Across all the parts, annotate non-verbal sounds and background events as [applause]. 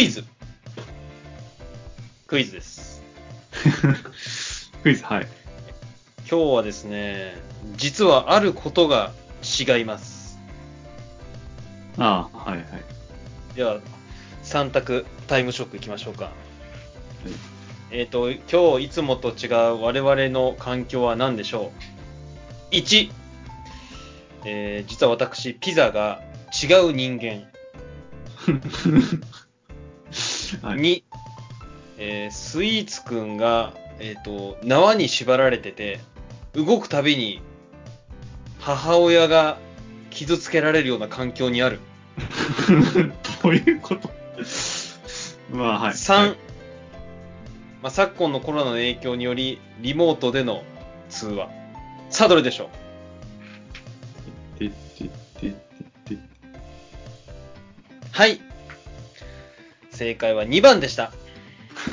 クイズ。クイズです。[laughs] クイズ、はい。今日はですね、実はあることが違います。ああ、はいはい。では、3択タイムショックいきましょうか。えっ、と、今日いつもと違う我々の環境は何でしょう ?1、えー実は私、ピザが違う人間。[laughs] はい、2、えースイーツくんが、えっ、と、縄に縛られてて、動くたびに母親が傷つけられるような環境にある。[laughs] どういうこと？まあ、はい。3、はいまあ、昨今のコロナの影響により、リモートでの通話。さあ、どれでしょう？はい。正解は2番でした。[laughs]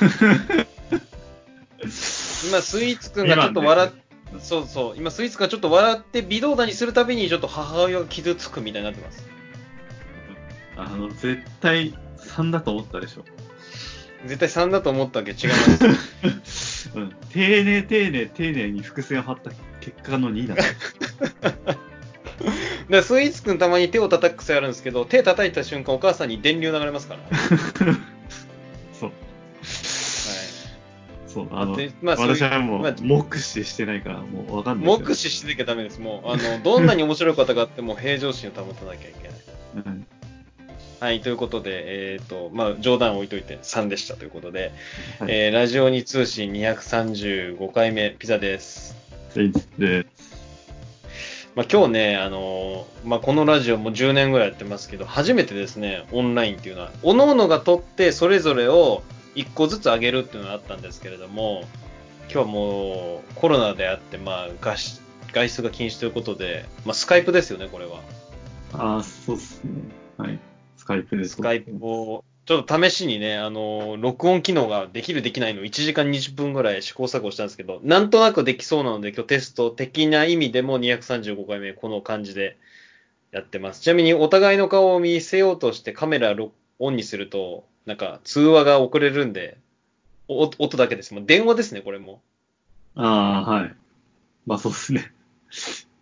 今、スイーツくんがちょっと笑っ、そうそう、今、スイーツくんがちょっと笑って微動だにするたびに、ちょっと母親が傷つくみたいになってます。あの、絶対3だと思ったでしょ。絶対3だと思ったわけ違います。[laughs] うん。丁寧、丁寧、丁寧に伏線を張った結果の2だ。[laughs] でスイーツくんたまに手を叩く癖あるんですけど、手叩いた瞬間、お母さんに電流流れますから。[laughs] はい。そう。そう、あの、でまあそういう私はもう、まあ目視してないから、もうわかんない。目視してなきゃダメです。もう、あの、どんなに面白い方があっても平常心を保たなきゃいけない。うんはい、ということで、えっ、と、まあ、冗談を置いといて3でしたということで、はいえーラジオに通信235回目、ピザです。で、まあ、今日ね、あのーまあ、このラジオも10年ぐらいやってますけど、初めてですね、オンラインっていうのは、各々が撮って、それぞれを1個ずつ上げるっていうのがあったんですけれども、今日はもうコロナであって、まあ、外出外出が禁止ということで、まあ、スカイプですよね、これは。ああ、そうっすね。はい。スカイプです。スカイプを、ちょっと試しにね、あの、録音機能ができるできないの1時間20分ぐらい試行錯誤したんですけど、なんとなくできそうなので、今日テスト的な意味でも235回目、この感じでやってます。ちなみにお互いの顔を見せようとしてカメラロオンにすると、なんか通話が遅れるんで、お音だけです。もう電話ですね、これも。ああ、はい。まあそうっすね。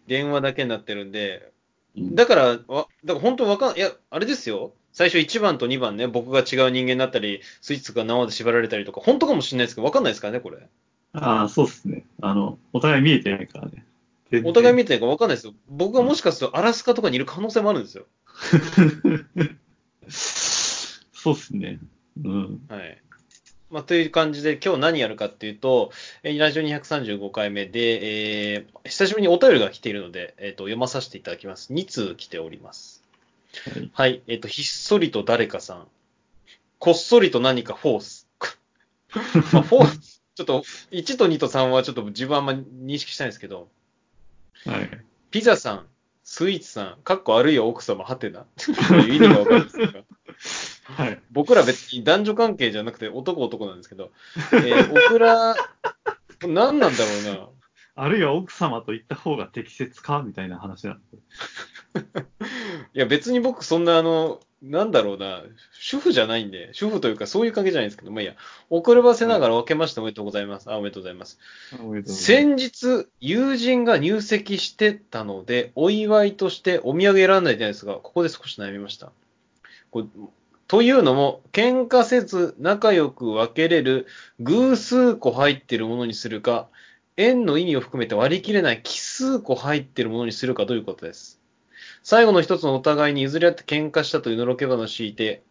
電話だけになってるんで、うんだから、わだから本当わかん、いや、あれですよ。最初1番と2番ね、僕が違う人間になったり、スイーツが縄で縛られたりとか、本当かもしれないですけど、わかんないですからね、これ。ああ、そうっすね。あの、お互い見えてないからね。お互い見見てないからわかんないですよ。僕がもしかするとアラスカとかにいる可能性もあるんですよ。[laughs] そうっすね。うん。はい。まあ、という感じで、今日何やるかっていうと、えーラジオ235回目で、えー久しぶりにお便りが来ているので、えっ、と、読まさせていただきます。2通来ております。はいはい。えっ、と、ひっそりと誰かさん。こっそりと何かフォース。[laughs] まあ、フォース、ちょっと、1と2と3はちょっと自分あんま認識したいんですけど、はい。ピザさん、スイーツさん、かっこあるいは奥様、はてな？[laughs] 意味がわかるんですか？はい。僕ら別に男女関係じゃなくて男男なんですけど、えー、オクラ、何なんだろうな。[laughs] あるいは奥様と言った方が適切か？みたいな話なんで。いや別に僕そんなあの、なんだろうな、主婦じゃないんで、主婦というかそういう関係じゃないんですけど、まあいいや、遅ればせながら分けましておめでとうございます。あ、おめでとうございます。先日、友人が入籍してたので、お祝いとしてお土産選んだじゃないですが、ここで少し悩みました。これというのも、喧嘩せず仲良く分けれる偶数個入ってるものにするか、円の意味を含めて割り切れない奇数個入ってるものにするかということです。最後の一つのお互いに譲り合って喧嘩したというのろけ話を敷いて、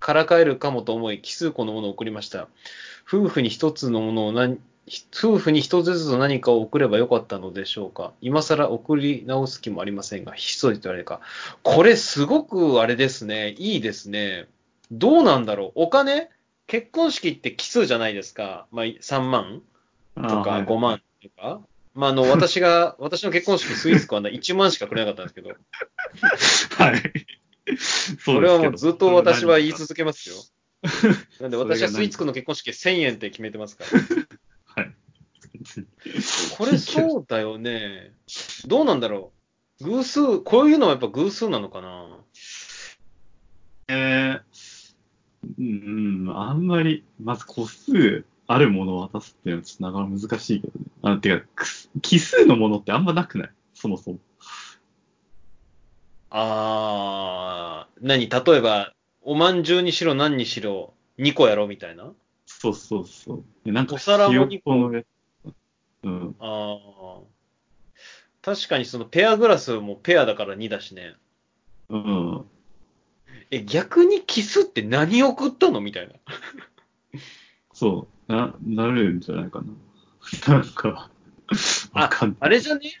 からかえるかもと思い、奇数個のものを送りました。夫婦に一つのものを何、夫婦に一つずつ何かを送ればよかったのでしょうか今更送り直す気もありませんが、ひっそりとあれか。これすごくあれですね。いいですね。どうなんだろうお金結婚式って奇数じゃないですか。まあ、3万とかあはい5万とか。まあ、あの、[laughs] 私が、私の結婚式スイーツかは1万しかくれなかったんですけど、はい。それはもうずっと私は言いつ続けますよ。なんで私はスイーツくんの結婚式1000円って決めてますから。はい。これそうだよね。どうなんだろう。偶数、こういうのはやっぱ偶数なのかなえー、うん、あんまり、まず個数あるものを渡すっていうのはちょっとなかなか難しいけどね。あ、てか、くす奇数のものってあんまなくない？そもそも。あー、何？例えば、おまんじゅうにしろ何にしろ2個やろみたいな？そうそうそう。でなんか、お皿もひよ二個このやうん。あー。確かにそのペアグラスもペアだから2だしね。うん。え、逆にキスって何送ったの？みたいな。そう。な、なるんじゃないかな。[laughs] なんか、わかんない。あれじゃね？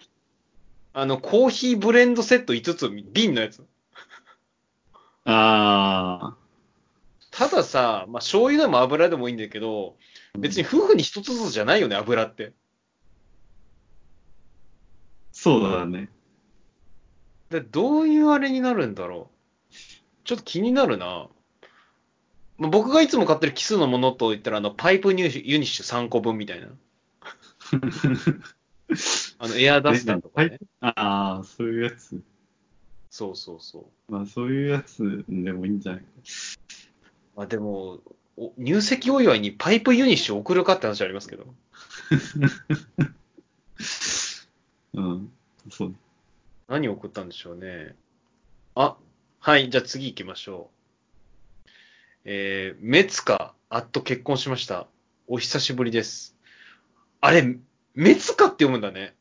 あの、コーヒーブレンドセット5つ、瓶のやつ。あたださ、まあ、醤油でも油でもいいんだけど、別に夫婦に一つずつじゃないよね、油って。ー、そうだね。でどういうあれになるんだろう。ちょっと気になるな。まあ、僕がいつも買ってる奇数のものと言ったら、あの、パイプニューユニッシュ3個分みたいな。[laughs] あの、エアダスターとかね。ああ、そういうやつ。そうそうそう。まあ、そういうやつでもいいんじゃない？か。まあでも、お入籍お祝いにパイプユニッシュ送るかって話ありますけど。[laughs] うん。そうね。何送ったんでしょうね。あ、はい、じゃあ次行きましょう。えー、メツカ、あっと結婚しました。お久しぶりです。あれ、メツカって読むんだね。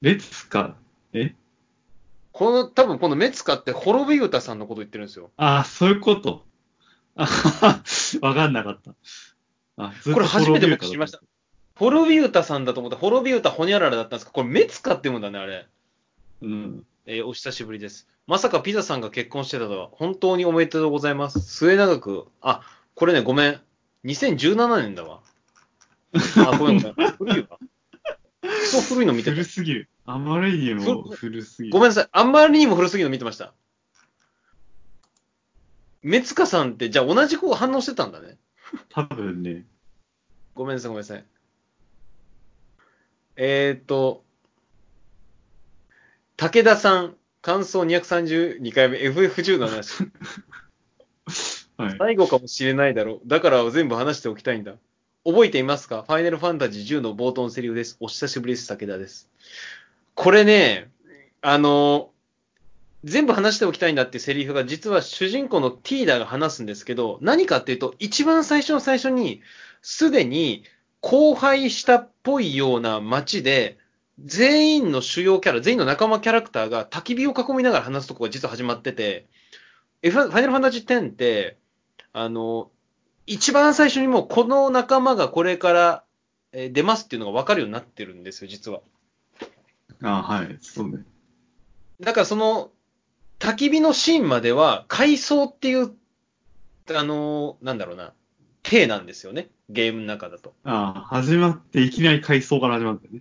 列か。え？この、多分このメツカって滅び歌さんのこと言ってるんですよ。ああ、そういうこと？あははわかんなかった。あ、これ初めて僕知りました。滅び歌さんだと思った。滅び歌ほにゃららだったんですかこれメツカって読むんだね、あれ。うん。えーお久しぶりです。まさかピザさんが結婚してたとは、本当におめでとうございます。末永く、あ、これね、ごめん。2017年だわ。[laughs] あ、ごめんごめん。古いわ。クソ古いの見てた古。すぎる。あまりにも古すぎる。ごめんなさい。あんまりにも古すぎるの見てました。メツカさんって、じゃあ同じ子が反応してたんだね。多分ね。ごめんなさい、ごめんなさい。えーっと、武田さん、感想232回目、FF10 の話。[laughs] はい。最後かもしれないだろう。だから全部話しておきたいんだ。覚えていますか？ファイナルファンタジー10の冒頭のセリフです。お久しぶりです、武田です。これね、あの、全部話しておきたいんだってセリフが実は主人公のティーダが話すんですけど、何かっていうと、一番最初の最初に、すでに荒廃したっぽいような街で、全員の主要キャラ、全員の仲間キャラクターが焚き火を囲みながら話すとこが実は始まってて、ファイナルファンタジー10って、あの、一番最初にもうこの仲間がこれからえー出ますっていうのが分かるようになってるんですよ、実は。あはい。そうね。だからその、焚き火のシーンまでは、回想っていう、あのーなんだろうな、体なんですよね、ゲームの中だと。あ始まっていきなり回想から始まるんだよね。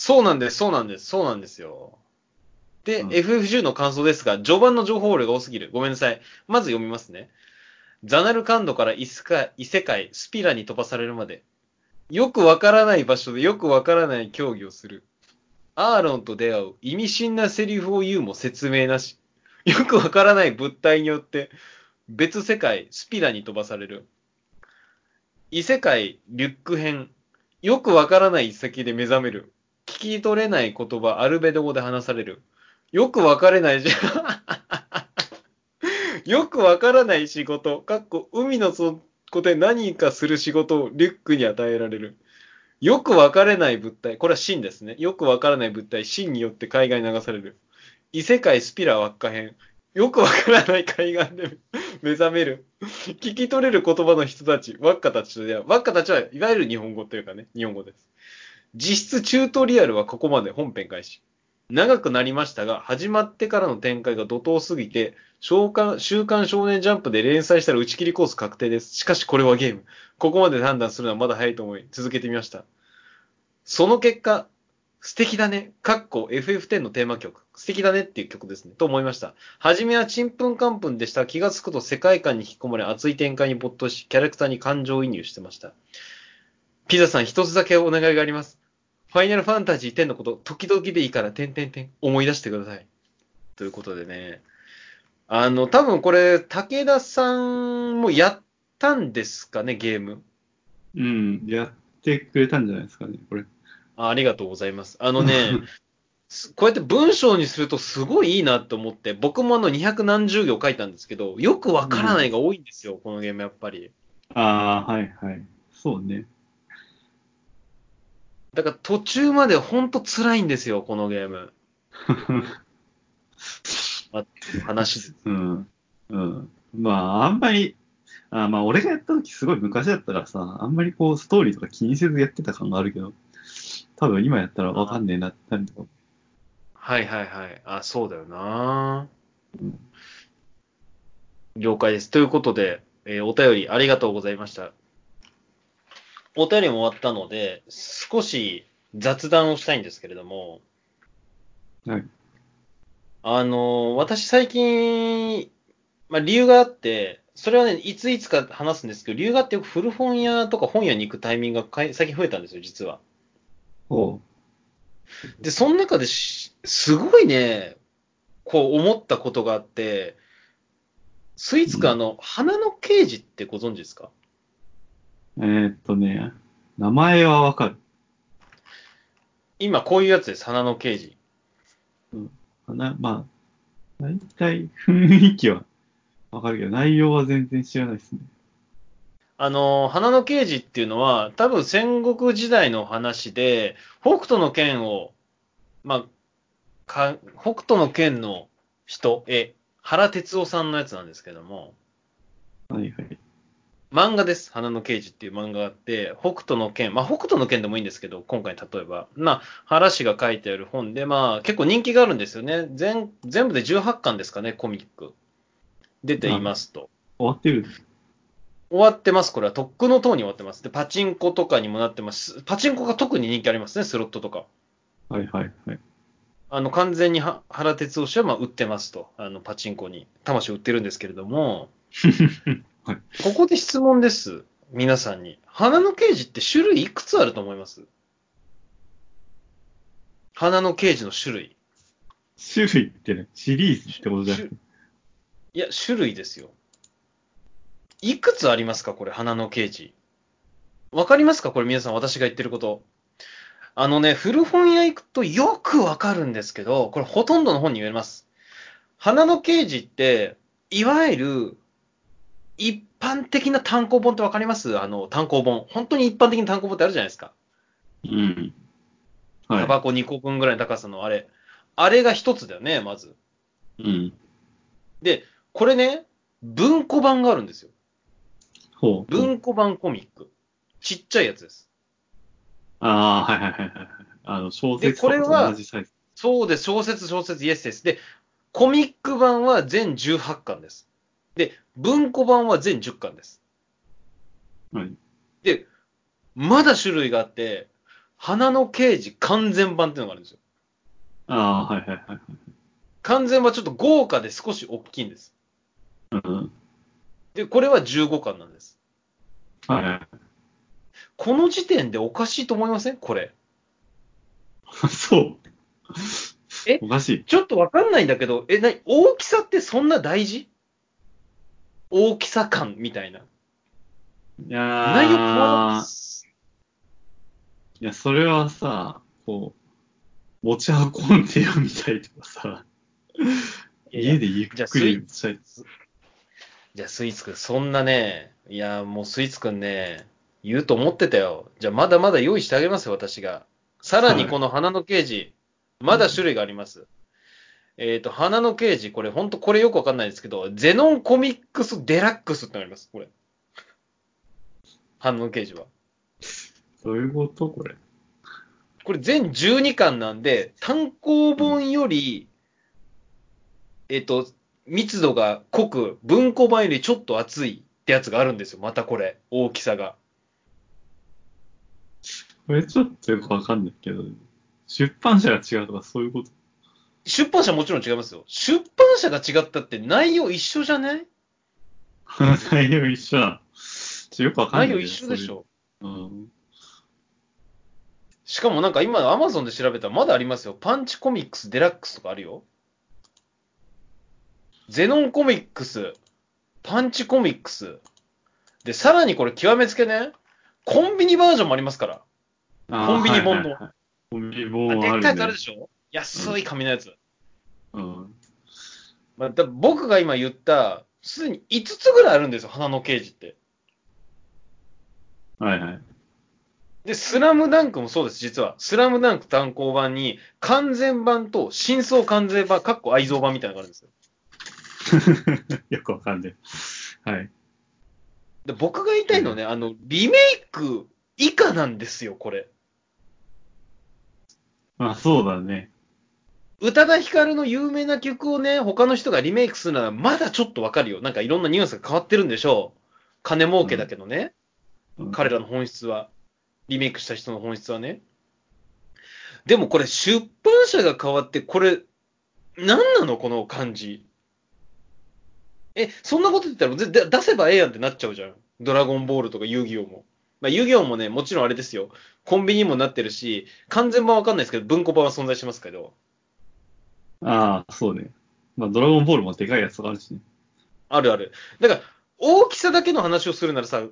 そうなんです、そうなんです、そうなんですよ。で、うん FF10 の感想ですが、序盤の情報量が多すぎる。ごめんなさい。まず読みますね。ザナルカンドから異世界、異世界スピラに飛ばされるまで。よくわからない場所でよくわからない競技をする。アーロンと出会う。意味深なセリフを言うも説明なし。よくわからない物体によって、別世界、スピラに飛ばされる。異世界、リュック編。よくわからない一席で目覚める。聞き取れない言葉、アルベド語で話される。よくわからないじゃん [laughs] よくわからない仕事、かっこ海の底で何かする仕事をリュックに与えられる。よくわからない物体、これは真ですね。よくわからない物体、真によって海外に流される。異世界スピラ輪っか編。よくわからない海岸で [laughs] 目覚める。聞き取れる言葉の人たち、輪っかたちと出会う。輪っかたちはいわゆる日本語というかね、日本語です。実質チュートリアルはここまで本編開始。長くなりましたが、始まってからの展開が怒涛すぎて、週刊週刊少年ジャンプで連載したら打ち切りコース確定です。しかしこれはゲーム。ここまで判断するのはまだ早いと思い、続けてみました。その結果、素敵だね。かっこ FF10 のテーマ曲。素敵だねっていう曲ですね。と思いました。はじめはちんぷんかんぷんでした。気がつくと世界観に引き込まれ熱い展開に没頭し、キャラクターに感情移入してました。ピザさん一つだけお願いがあります。ファイナルファンタジー10のこと、時々でいいから、てんてんてん、思い出してください。ということでね。あの、多分これ、武田さんもやったんですかね、ゲーム。うん、やってくれたんじゃないですかね、これ。あありがとうございます。あのね、す [laughs] こうやって文章にするとすごいいいなと思って、僕もあの200何十行書いたんですけど、よくわからないが多いんですよ、このゲームやっぱり。ああ、はいはい。そうね。だから途中までほんと辛いんですよ、このゲーム。まあ、話です。うん。うん。まあ、あん。まり、あまあ、俺がやった時すごい昔だったからさ、あん。まりこう、ストーリーとか気にせずやってた感があるけど、多分今やったらわかん。ねえなってなるとか。はいはいはい。あ、そうだよなうん。了解です。ということで、えーお便りありがとうございました。お便りも終わったので、少し雑談をしたいんですけれども、はい。あのー私最近、まあ理由があって、それはね、いついつか話すんですけど、理由があってよく古本屋とか本屋に行くタイミングがかい最近増えたんですよ、実は。おう。で、その中でし、すごいね、こう思ったことがあって、スイーツかあの、花の刑事ってご存知ですか？えーっとね、名前はわかる。今こういうやつです、花の刑事。なまあ、大体雰囲気はわかるけど、内容は全然知らないですね。あの、花の刑事っていうのは、多分戦国時代の話で、北斗の剣を、まあ、か北斗の剣の人、え、原哲夫さんのやつなんですけども、はいはい。漫画です。花の刑事っていう漫画があって、北斗の剣、まあ北斗の剣でもいいんですけど、今回例えば、まあ原氏が書いてある本で、まあ結構人気があるんですよね。全全部で18巻ですかね、コミック。出ていますと。終わってる終わってます。これはとっくの塔に終わってます。で、パチンコとかにもなってます。パチンコが特に人気ありますね、スロットとか。はいはいはい。あの、完全には原哲夫氏はまあ売ってますと。あの、パチンコに。魂を売ってるんですけれども、[laughs] はい。ここで質問です。皆さんに。花の刑事って種類いくつあると思います？花の刑事の種類。種類ってね、シリーズってことじゃなくて。いや、種類ですよ。いくつありますか？これ、花の刑事。わかりますか？これ皆さん私が言ってること。あのね、古本屋行くとよくわかるんですけど、これほとんどの本に言えます。花の刑事って、いわゆる、一般的な単行本ってわかります？あの、単行本。本当に一般的な単行本ってあるじゃないですか。うん。はい。タバコ2個分ぐらいの高さのあれ。あれが一つだよね、まず。うん。で、これね、文庫版があるんですよ。ほう。文庫版コミック。ちっちゃいやつです。ああ、はいはいはいはいはい。あの、小説と同じサイズ。そうです。小説、小説、イエスです。で、コミック版は全18巻です。で、文庫版は全10巻です。はい。で、まだ種類があって、花の刑事完全版っていうのがあるんですよ。ああ、はいはいはいはい。完全版ちょっと豪華で少し大きいんです。うん。で、これは15巻なんです。はいはい。この時点でおかしいと思いません？これ。[laughs] そう。え？おかしい。ちょっとわかんないんだけど、え、なに、大きさってそんな大事？大きさ感みたいな。いやー内容いや、それはさ、こう、持ち運んでよみたいとかさ、家でゆっくりしたい。じゃあ、スイーツくん、そんなね、いや、もうスイーツくんね、言うと思ってたよ。じゃあ、まだまだ用意してあげますよ、私が。さらにこの花の刑事、まだ種類があります。えっ、と、花の刑事、これ、ほんとこれよくわかんないですけど、ゼノンコミックスデラックスってあります、これ。花の刑事は。どういうこと？これ。これ全12巻なんで、単行本より、えっと、密度が濃く、文庫版よりちょっと厚いってやつがあるんですよ。またこれ、大きさが。これちょっとよくわかんないけど、出版社が違うとかそういうこと？出版社もちろん違いますよ。出版社が違ったって内容一緒じゃない？[laughs] 内容一緒なの？よくわかんない。内容一緒でしょ。うん。しかもなんか今、アマゾンで調べたらまだありますよ。パンチコミックスデラックスとかあるよ。ゼノンコミックス、パンチコミックス、で、さらにこれ極めつけね、コンビニバージョンもありますから。コンビニ本のはいはいはいコンビニあ本あるでっかいやつあるねで。しょ安い紙のやつ。うん。まあ、だ僕が今言った、すでに5つぐらいあるんですよ、花の刑事って。はいはい。で、スラムダンクもそうです、実は。スラムダンク単行版に、完全版と真相完全版、かっこ愛蔵版みたいなのがあるんですよ。[laughs] よくわかんない。はい。で僕が言いたいのはね、あの、リメイク以下なんですよ、これ。まあそうだね。宇多田ヒカルの有名な曲をね、他の人がリメイクするなら、まだちょっとわかるよ。なんかいろんなニュアンスが変わってるんでしょう。金儲けだけどね。うん彼らの本質は。リメイクした人の本質はね。でもこれ出版社が変わって、これ、何なの？この感じ。え、そんなこと言ったら出せばええやんってなっちゃうじゃん。ドラゴンボールとか遊戯王も。まあ遊戯王もね、もちろんあれですよ。コンビニにもなってるし、完全版わかんないですけど、文庫版は存在しますけど。ああ、そうね。まあドラゴンボールもでかいやつがあるしね。あるある。だから、大きさだけの話をするならさ、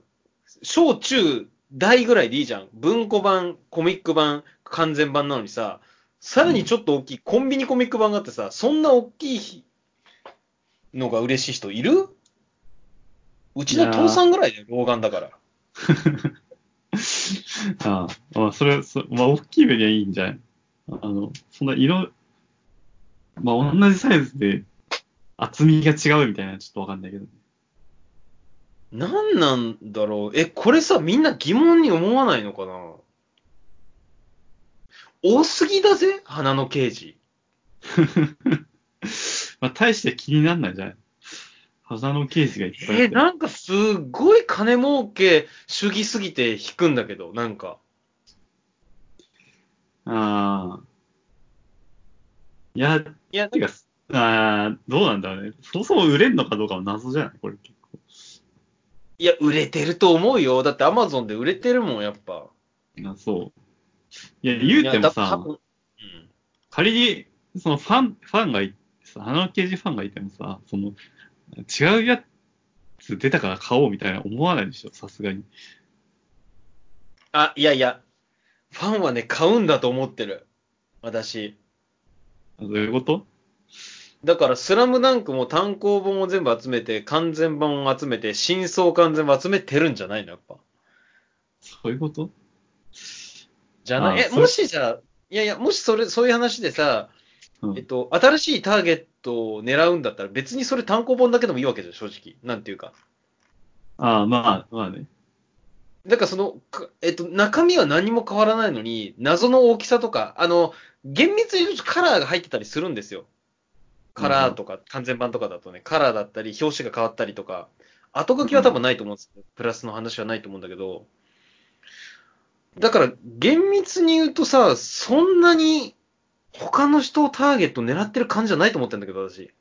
小中大ぐらいでいいじゃん。文庫版、コミック版、完全版なのにさ、さらにちょっと大きいコンビニコミック版があってさ、そんな大きいのが嬉しい人いる？うちの父さんぐらいで老眼だから。[laughs] ああ、まあそれ、そまあ大きい目にはいいんじゃない？あの、そんな色、まあ同じサイズで厚みが違うみたいなのはちょっとわかんないけど。なんなんだろう？え、これさ、みんな疑問に思わないのかな？多すぎだぜ？花の刑事。[laughs] まあ大して気になんないんじゃない？花のケースがいっぱいあえ。なんかすっごい金儲け主義すぎて引くんだけど、なんか。ああ。いや、いや、てか、ああ、どうなんだろうね。そもそも売れんのかどうかも謎じゃない？これ結構。いや、売れてると思うよ。だってアマゾンで売れてるもん、やっぱ。あそう。いや、言うてもさ、分うん仮に、そのファン、ファンがい、さ花の刑事ファンがいてもさ、その、違うやつ出たから買おうみたいな思わないでしょ、さすがに。あ、いやいや。ファンはね、買うんだと思ってる。私。どういうこと？だから、スラムダンクも単行本を全部集めて、完全版を集めて、真相完全版集めてるんじゃないの、やっぱ。そういうこと？じゃない？え、もしじゃあ、いやいや、もしそれ、そういう話でさ、うんえっと、新しいターゲットを狙うんだったら、別にそれ単行本だけでもいいわけじゃん、正直。なんていうか。ああ、まあ、まあね。だからその、かえっと、中身は何も変わらないのに、謎の大きさとか、あの、厳密に言うとカラーが入ってたりするんですよ。カラーとか、完全版とかだとね、カラーだったり、表紙が変わったりとか、後書きは多分ないと思うんですけど、プラスの話はないと思うんだけど、だから、厳密に言うとさ、そんなに他の人をターゲット狙ってる感じじゃないと思ってるんだけど、私。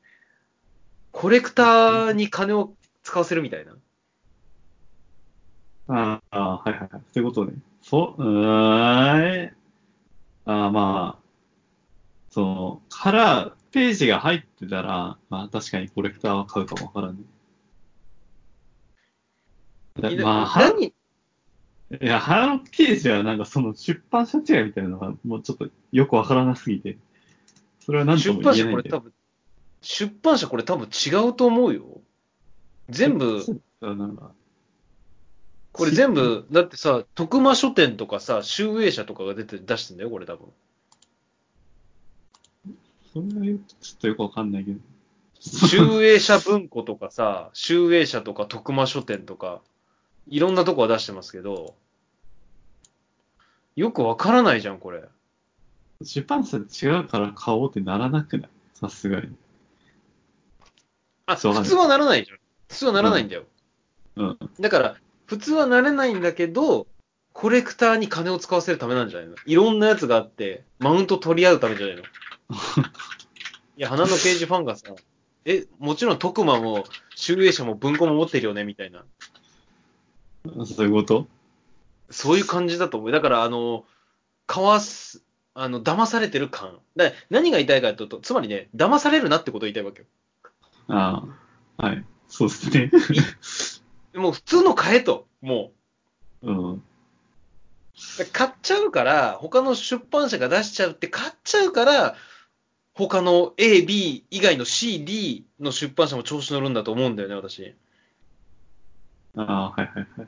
コレクターに金を使わせるみたいな。ああ、はいはいはい。そういうことね。そう、うーん。ああ、まあ、その、カラー、ページが入ってたら、まあ確かにコレクターは買うかもわからんね。まあ、は何？いや、花のページはなんかその出版社違いみたいなのがもうちょっとよくわからなすぎて、それは何と出も版社これ言えないんだよ。多分、出版社これ多分違うと思うよ。全部、なんか、これ全部、だってさ、徳間書店とかさ、集英社とかが出て出してんだよ、これ多分。それはちょっとよくわかんないけど。集英社文庫とかさ、集英社とか徳間書店とか、いろんなとこは出してますけど、よくわからないじゃん、これ。出版社違うから買おうってならなくない？さすがに。あ、普通はならないじゃん。普通はならないんだよ。うん。だから、普通はなれないんだけど、コレクターに金を使わせるためなんじゃないの？いろんなやつがあって、マウント取り合うためじゃないの？[laughs] いや、花の刑事ファンがさ、え、もちろん徳間も、集英社も文庫も持ってるよね、みたいな。そういうこと？そういう感じだと思う。だから、あの、かわす、あの、騙されてる感。だ何が言いたいかというと、つまりね、騙されるなってことを言いたいわけよ。ああ、はい。そうですね。[laughs] もう普通の買えと、もうん。う。買っちゃうから、他の出版社が出しちゃうって買っちゃうから、他の A、B 以外の C、D の出版社も調子乗るんだと思うんだよね、私。ああ、はいはいはいはい。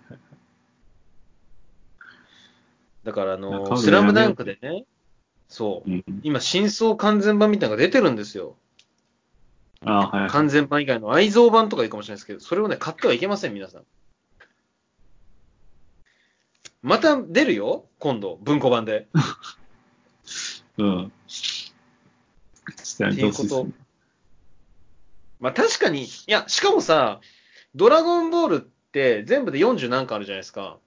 だからあの、のスラムダンクでね、そう、うん。今、真相完全版みたいなのが出てるんですよ。ああ、はいはい。完全版以外の愛蔵版とかいいかもしれないですけど、それをね、買ってはいけません、皆さん。また出るよ、今度、文庫版で。うん。っていですね。まあ確かに、いや、しかもさ、ドラゴンボールって全部で40何巻あるじゃないですか。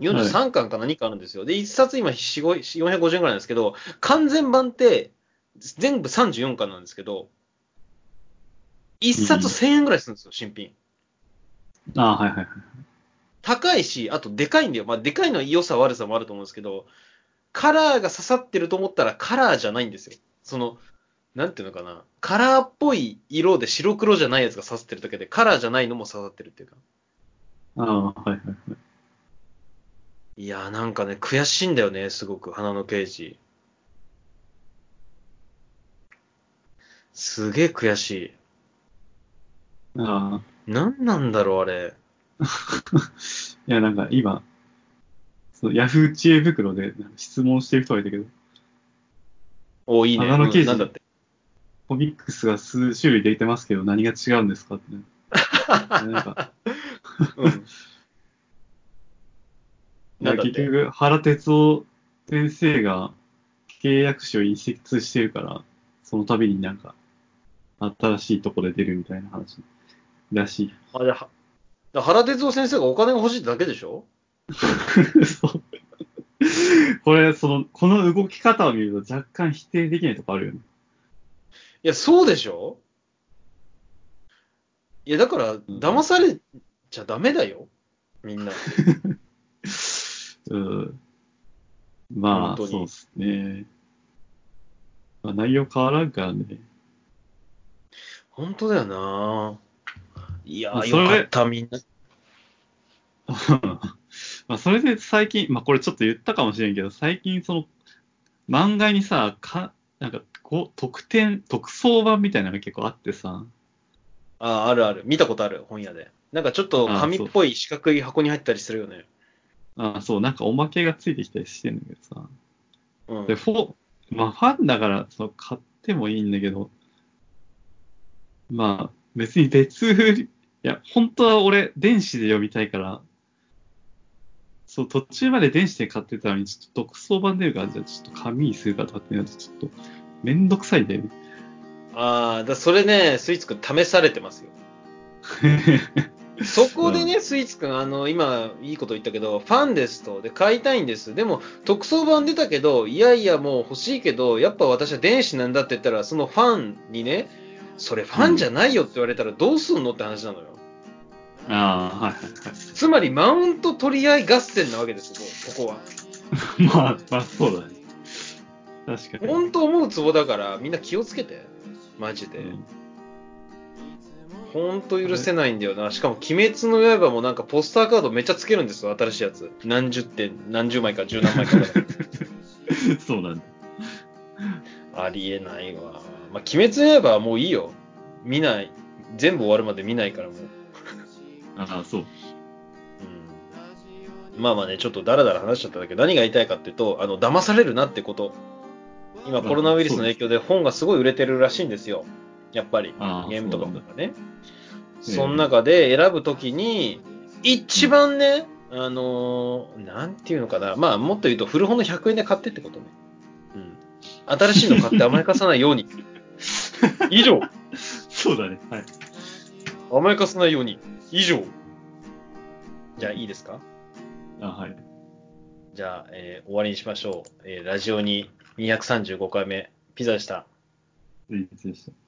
43巻か何かあるんですよ。で、1冊今4 5 450円くらいなんですけど、完全版って全部34巻なんですけど、1冊1000円ぐらいするんですよ、新品。ああ、はいはいはい。高いし、あとでかいんだよ。まあ、でかいの良さ悪さもあると思うんですけど、カラーが刺さってると思ったらカラーじゃないんですよ。その、なんていうのかな。カラーっぽい色で白黒じゃないやつが刺さってるだけで、カラーじゃないのも刺さってるっていうか。ああ、はいはいはい。いやーなんかね、悔しいんだよね、すごく、花の刑事。すげえ悔しい。ああ。なんなんだろう、あれ。[laughs] いや、なんか今、そのヤフー知恵袋でなんか質問してる人がいたけど、おいいね。花の刑事うんなんだって。コミックスが数種類出てますけど、何が違うんですかってね。[laughs] なんか、うん。なんだって結局、原哲夫先生が契約書を移設してるから、その度になんか、新しいとこで出るみたいな話らしい。あ、じゃあ、だ原哲夫先生がお金が欲しいだけでしょ？[laughs] そう。[laughs] これ、その、この動き方を見ると若干否定できないとこあるよね。いや、そうでしょ？いや、だから、騙されちゃダメだよ。みんな。うん。[laughs] まあ、そうですね。まあ、内容変わらんからね。本当だよないやー、よかった、みんな。[laughs] まあ、それで最近、まあ、これちょっと言ったかもしれんけど、最近その、漫画にさ、か、なんか、こう、特典、特装版みたいなのが結構あってさ、あ、あるある。見たことある、本屋で。なんかちょっと紙っぽい四角い箱に入ったりするよね。あそう、なんかおまけがついてきたりしてんだけどさ、うんで、。フォ、まあ、ファンだから、その、買ってもいいんだけど、まあ、別に別売り、いや、本当は俺、電子で読みたいから、そう、途中まで電子で買ってたのに、ちょっと独創版出るから、じゃあちょっと紙にするかとかってなると、ちょっと、めんどくさいんだよね。ああ、だそれね、スイーツくん試されてますよ。[laughs] そこでね、スイーツくん、あの、今、いいこと言ったけど、ファンですと。で、買いたいんです。でも、特装版出たけど、いやいや、もう欲しいけど、やっぱ私は電子なんだって言ったら、そのファンにね、それファンじゃないよって言われたらどうすんのって話なのよ。ああ、はいはいつまり、マウント取り合い合戦なわけですよ、ここは。はい。まあ、まあ、そうだね。確かに。本当思うツボだから、みんな気をつけて。マジで。う当許せないんだよな。しかも、鬼滅の刃もなんかポスターカードめっちゃつけるんですよ、新しいやつ。何十点、何十枚か十何枚か。[laughs] そうなんだ。ありえないわ。まあ、鬼滅の刃はもういいよ。見ない。全部終わるまで見ないからもう。ああ、そう。うん。まあまあね、ちょっとダラダラ話しちゃったんだけど、何が言いたいかっていうと、あの、騙されるなってこと。今コロナウイルスの影響で本がすごい売れてるらしいんですよ。やっぱり。ゲームとかもね。ええその中で選ぶときに、一番ね、あのーなんていうのかな。まあ、もっと言うと古本の100円で買ってってことね。うん。新しいの買って甘やかさないように。[laughs] 以上。そうだね。はい。甘やかさないように。以上。じゃあいいですか？あはい。じゃあ、えー終わりにしましょう。えーラジオに235回目、ピザでした。いいでした。